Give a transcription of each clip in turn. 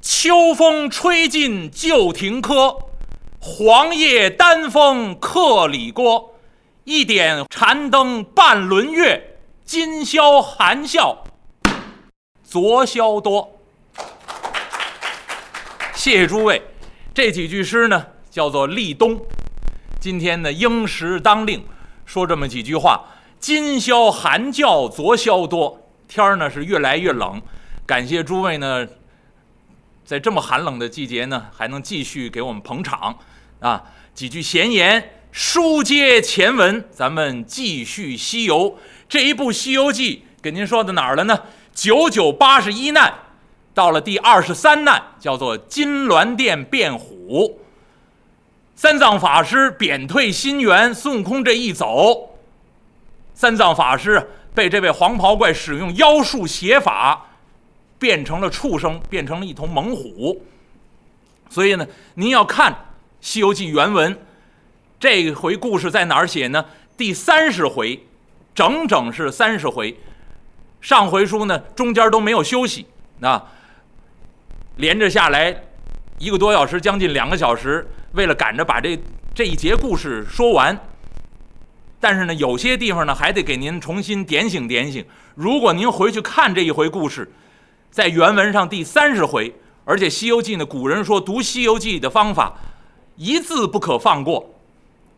秋风吹尽旧停柯，黄叶丹枫客里郭。一点禅灯半轮月，今宵含笑昨宵多。谢谢诸位，这几句诗呢叫做立冬。今天呢应时当令，说这么几句话：今宵寒叫昨宵多。天儿呢是越来越冷，感谢诸位呢，在这么寒冷的季节呢，还能继续给我们捧场啊！几句闲言。书接前文，咱们继续西游。这一部《西游记》给您说到哪儿了呢？九九八十一难，到了第二十三难，叫做金銮殿变虎。三藏法师贬退心猿，孙悟空这一走，三藏法师被这位黄袍怪使用妖术邪法，变成了畜生，变成了一头猛虎。所以呢，您要看《西游记》原文。这回故事在哪儿写呢？第三十回，整整是三十回。上回书呢，中间都没有休息，啊，连着下来一个多小时，将近两个小时，为了赶着把这这一节故事说完。但是呢，有些地方呢，还得给您重新点醒点醒。如果您回去看这一回故事，在原文上第三十回，而且《西游记》呢，古人说读《西游记》的方法，一字不可放过。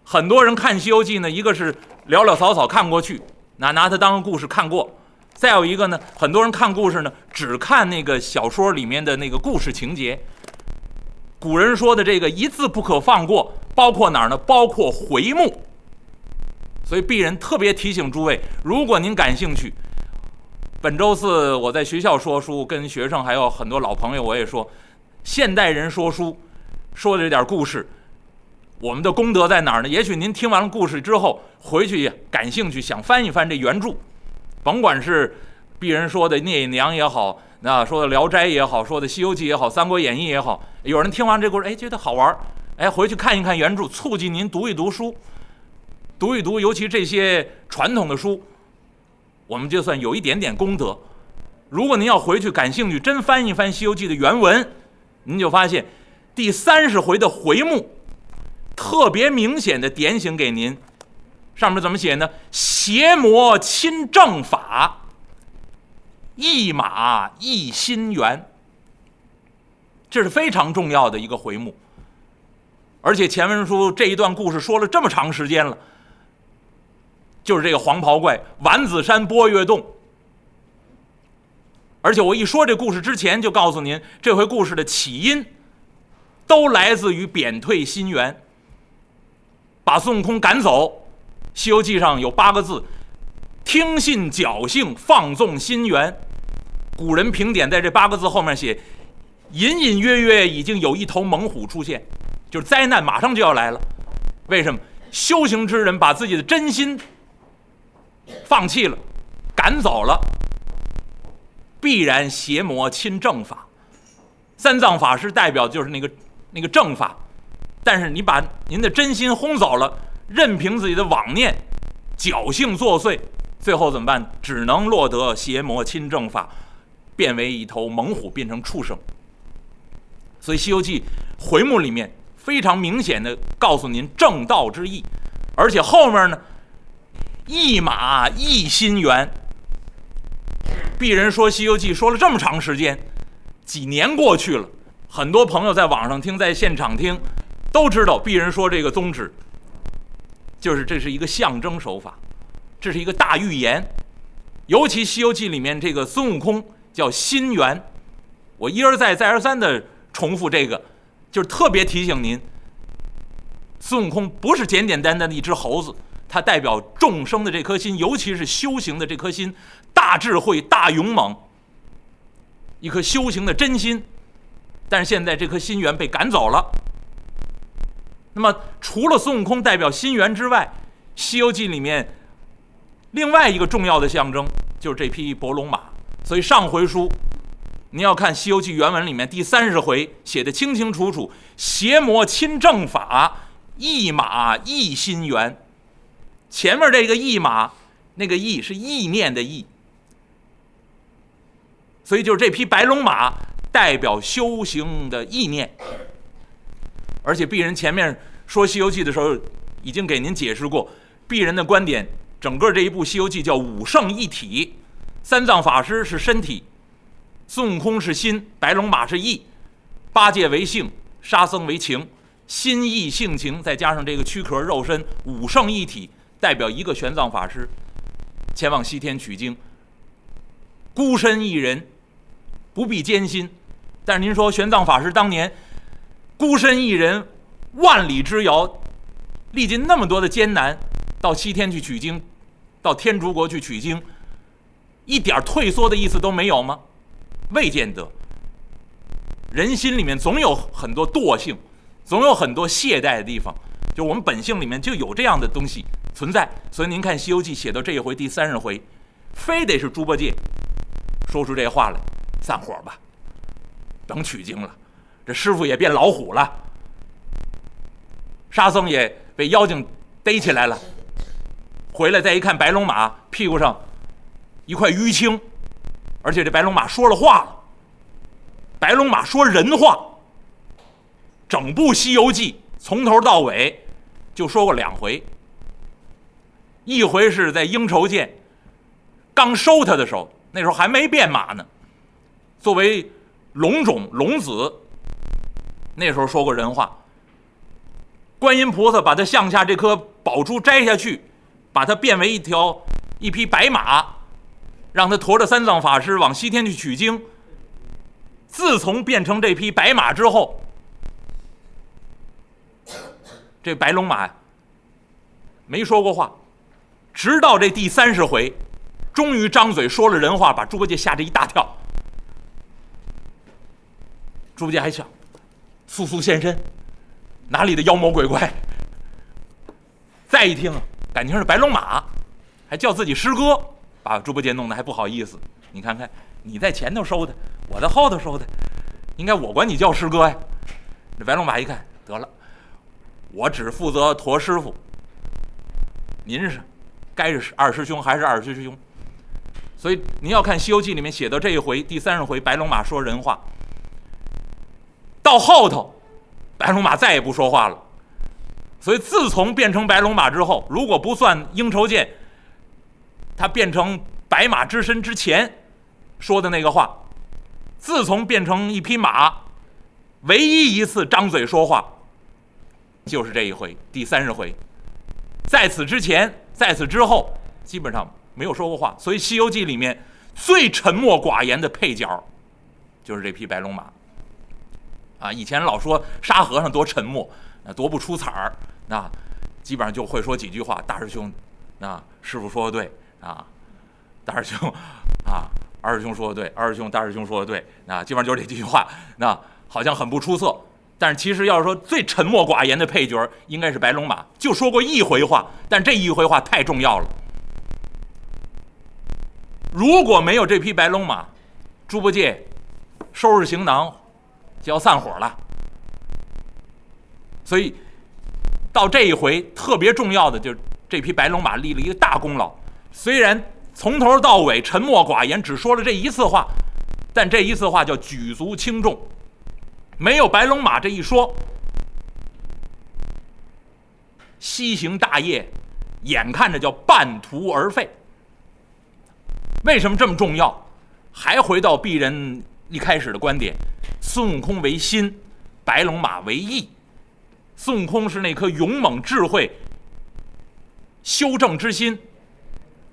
很多人看《西游记》呢，一个是潦潦草草看过去，拿拿它当个故事看过；再有一个呢，很多人看故事呢，只看那个小说里面的那个故事情节。古人说的这个一字不可放过，包括哪儿呢？包括回目。所以鄙人特别提醒诸位，如果您感兴趣，本周四我在学校说书，跟学生还有很多老朋友，我也说，现代人说书说的这点故事。我们的功德在哪儿呢？也许您听完了故事之后，回去感兴趣，想翻一翻这原著，甭管是鄙人说的《聂隐娘》也好，那说的《聊斋》也好，说的《西游记》也好，《三国演义》也好，有人听完这故事，哎，觉得好玩，哎，回去看一看原著，促进您读一读书，读一读，尤其这些传统的书，我们就算有一点点功德。如果您要回去感兴趣，真翻一翻《西游记》的原文，您就发现第三十回的回目。特别明显的点醒给您，上面怎么写呢？邪魔亲正法，一马一心猿。这是非常重要的一个回目。而且前文书这一段故事说了这么长时间了，就是这个黄袍怪丸子山波月洞。而且我一说这故事之前就告诉您，这回故事的起因都来自于贬退心源。把孙悟空赶走，《西游记》上有八个字：听信侥幸，放纵心猿。古人评点在这八个字后面写，隐隐约约已经有一头猛虎出现，就是灾难马上就要来了。为什么？修行之人把自己的真心放弃了，赶走了，必然邪魔侵正法。三藏法师代表就是那个那个正法。但是你把您的真心轰走了，任凭自己的妄念、侥幸作祟，最后怎么办？只能落得邪魔侵正法，变为一头猛虎，变成畜生。所以《西游记》回目里面非常明显的告诉您正道之意，而且后面呢，一马一心猿。鄙人说《西游记》说了这么长时间，几年过去了，很多朋友在网上听，在现场听。都知道，鄙人说这个宗旨，就是这是一个象征手法，这是一个大预言。尤其《西游记》里面这个孙悟空叫心猿，我一而再、再而三的重复这个，就是特别提醒您，孙悟空不是简简单单的一只猴子，它代表众生的这颗心，尤其是修行的这颗心，大智慧、大勇猛，一颗修行的真心。但是现在这颗心猿被赶走了。那么，除了孙悟空代表心猿之外，《西游记》里面另外一个重要的象征就是这匹伯龙马。所以上回书，您要看《西游记》原文里面第三十回写的清清楚楚：邪魔侵正法，一马一心猿。前面这个意马，那个意是意念的意，所以就是这匹白龙马代表修行的意念。而且鄙人前面说《西游记》的时候，已经给您解释过，鄙人的观点，整个这一部《西游记》叫五圣一体，三藏法师是身体，孙悟空是心，白龙马是意，八戒为性，沙僧为情，心意性情再加上这个躯壳肉身，五圣一体，代表一个玄奘法师前往西天取经，孤身一人，不必艰辛。但是您说玄奘法师当年。孤身一人，万里之遥，历尽那么多的艰难，到西天去取经，到天竺国去取经，一点退缩的意思都没有吗？未见得。人心里面总有很多惰性，总有很多懈怠的地方，就我们本性里面就有这样的东西存在。所以您看《西游记》写到这一回第三十回，非得是猪八戒说出这话来，散伙吧，等取经了。这师傅也变老虎了，沙僧也被妖精逮起来了。回来再一看，白龙马屁股上一块淤青，而且这白龙马说了话了。白龙马说人话。整部《西游记》从头到尾就说过两回，一回是在应酬见刚收他的时候，那时候还没变马呢，作为龙种龙子。那时候说过人话，观音菩萨把他项下这颗宝珠摘下去，把它变为一条一匹白马，让他驮着三藏法师往西天去取经。自从变成这匹白马之后，这白龙马没说过话，直到这第三十回，终于张嘴说了人话，把猪八戒吓这一大跳。猪八戒还想。速速现身！哪里的妖魔鬼怪？再一听，感情是白龙马，还叫自己师哥，把猪八戒弄得还不好意思。你看看，你在前头收的，我在后头收的，应该我管你叫师哥呀。这白龙马一看，得了，我只负责驮师傅，您是该是二师兄还是二师兄？所以您要看《西游记》里面写的这一回，第三十回，白龙马说人话。到后头，白龙马再也不说话了。所以自从变成白龙马之后，如果不算应酬见，他变成白马之身之前说的那个话，自从变成一匹马，唯一一次张嘴说话，就是这一回，第三十回。在此之前，在此之后，基本上没有说过话。所以《西游记》里面最沉默寡言的配角，就是这匹白龙马。啊，以前老说沙和尚多沉默，啊，多不出彩儿，那基本上就会说几句话。大师兄，啊，师傅说的对啊，大师兄，啊，二师兄说的对，二师兄，大师兄说的对，啊，基本上就是这几句话，那好像很不出色。但是其实要是说最沉默寡言的配角，应该是白龙马，就说过一回话，但这一回话太重要了。如果没有这匹白龙马，猪八戒收拾行囊。就要散伙了，所以到这一回特别重要的就是这匹白龙马立了一个大功劳。虽然从头到尾沉默寡言，只说了这一次话，但这一次话叫举足轻重。没有白龙马这一说，西行大业眼看着叫半途而废。为什么这么重要？还回到鄙人一开始的观点。孙悟空为心，白龙马为意。孙悟空是那颗勇猛智慧、修正之心，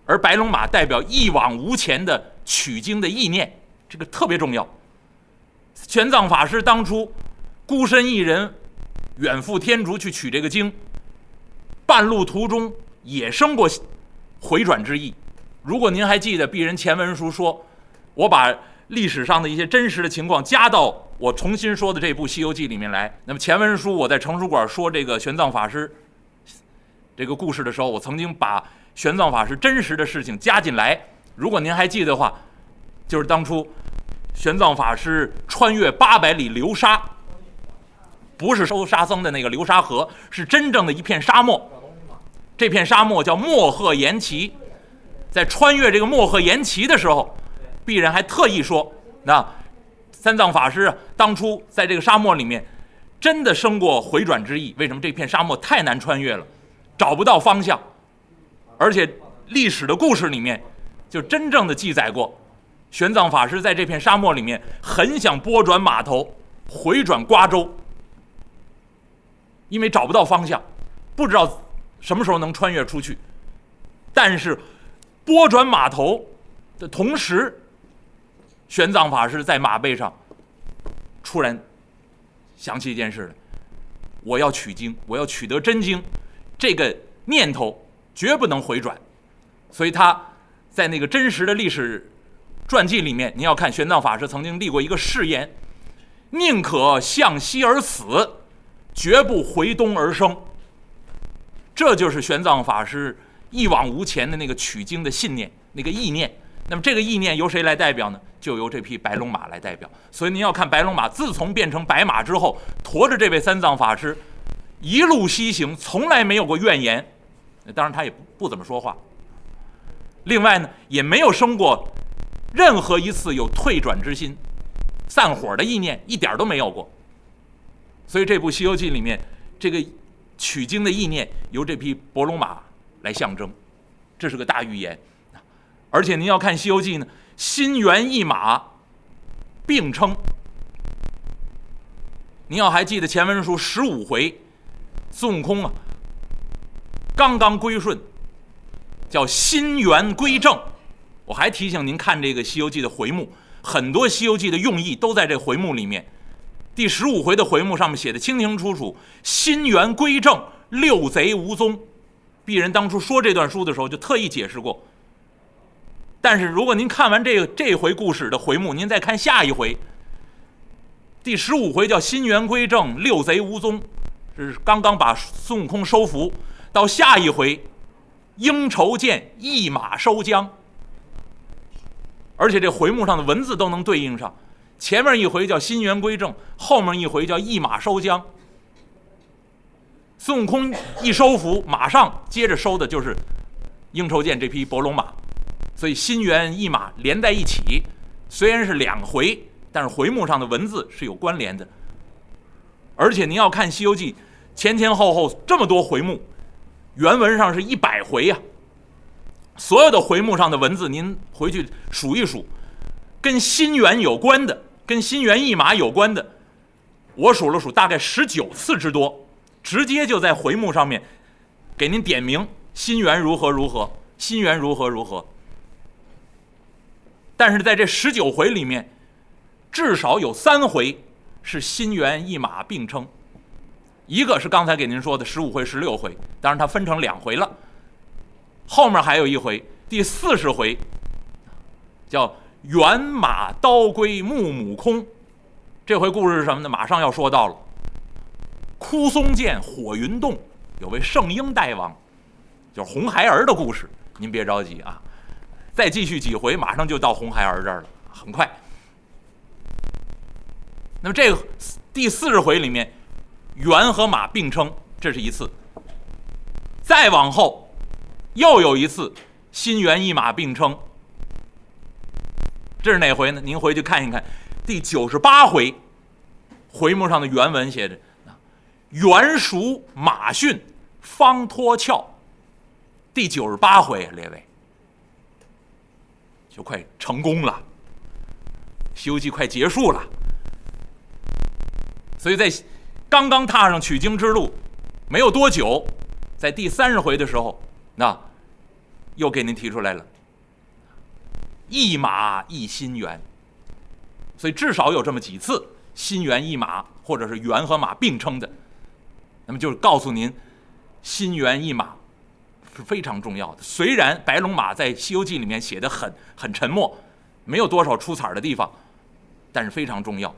而白龙马代表一往无前的取经的意念，这个特别重要。玄奘法师当初孤身一人远赴天竺去取这个经，半路途中也生过回转之意。如果您还记得，鄙人前文书说，我把。历史上的一些真实的情况加到我重新说的这部《西游记》里面来。那么前文书我在成书馆说这个玄奘法师这个故事的时候，我曾经把玄奘法师真实的事情加进来。如果您还记得的话，就是当初玄奘法师穿越八百里流沙，不是收沙僧的那个流沙河，是真正的一片沙漠。这片沙漠叫莫赫延齐，在穿越这个莫赫延齐的时候。鄙人还特意说，那三藏法师啊，当初在这个沙漠里面，真的生过回转之意。为什么这片沙漠太难穿越了，找不到方向？而且历史的故事里面，就真正的记载过，玄奘法师在这片沙漠里面，很想拨转马头，回转瓜州，因为找不到方向，不知道什么时候能穿越出去。但是拨转马头的同时，玄奘法师在马背上，突然想起一件事来：我要取经，我要取得真经，这个念头绝不能回转。所以他在那个真实的历史传记里面，您要看玄奘法师曾经立过一个誓言：宁可向西而死，绝不回东而生。这就是玄奘法师一往无前的那个取经的信念，那个意念。那么这个意念由谁来代表呢？就由这匹白龙马来代表。所以您要看白龙马，自从变成白马之后，驮着这位三藏法师一路西行，从来没有过怨言。当然他也不不怎么说话。另外呢，也没有生过任何一次有退转之心、散伙的意念，一点都没有过。所以这部《西游记》里面，这个取经的意念由这匹伯龙马来象征，这是个大预言。而且您要看《西游记》呢，心猿意马并称。您要还记得前文书十五回，孙悟空啊，刚刚归顺，叫心猿归正。我还提醒您看这个《西游记》的回目，很多《西游记》的用意都在这回目里面。第十五回的回目上面写的清清楚楚：“心猿归正，六贼无踪。”鄙人当初说这段书的时候，就特意解释过。但是如果您看完这个这回故事的回目，您再看下一回，第十五回叫“心猿归正，六贼无踪”，是刚刚把孙悟空收服。到下一回，应酬见一马收缰，而且这回目上的文字都能对应上。前面一回叫“心猿归正”，后面一回叫“一马收缰”。孙悟空一收服，马上接着收的就是应酬见这匹伯龙马。所以心猿一马连在一起，虽然是两回，但是回目上的文字是有关联的。而且您要看《西游记》，前前后后这么多回目，原文上是一百回呀。所有的回目上的文字，您回去数一数，跟心猿有关的，跟心猿意马有关的，我数了数，大概十九次之多，直接就在回目上面给您点名心猿如何如何，心猿如何如何。但是在这十九回里面，至少有三回是心猿意马并称，一个是刚才给您说的十五回、十六回，当然它分成两回了。后面还有一回，第四十回，叫“猿马刀归木母空”。这回故事是什么呢？马上要说到了。枯松涧火云洞有位圣婴大王，就是红孩儿的故事。您别着急啊。再继续几回，马上就到红孩儿这儿了，很快。那么这个第四十回里面，猿和马并称，这是一次。再往后，又有一次心猿意马并称，这是哪回呢？您回去看一看，第九十八回，回目上的原文写着：“啊猿熟马驯，方脱壳。”第九十八回，列位。就快成功了，《西游记》快结束了，所以在刚刚踏上取经之路没有多久，在第三十回的时候，那又给您提出来了，一马一心猿，所以至少有这么几次心猿意马，或者是猿和马并称的，那么就是告诉您，心猿意马。是非常重要的。虽然白龙马在《西游记》里面写的很很沉默，没有多少出彩的地方，但是非常重要。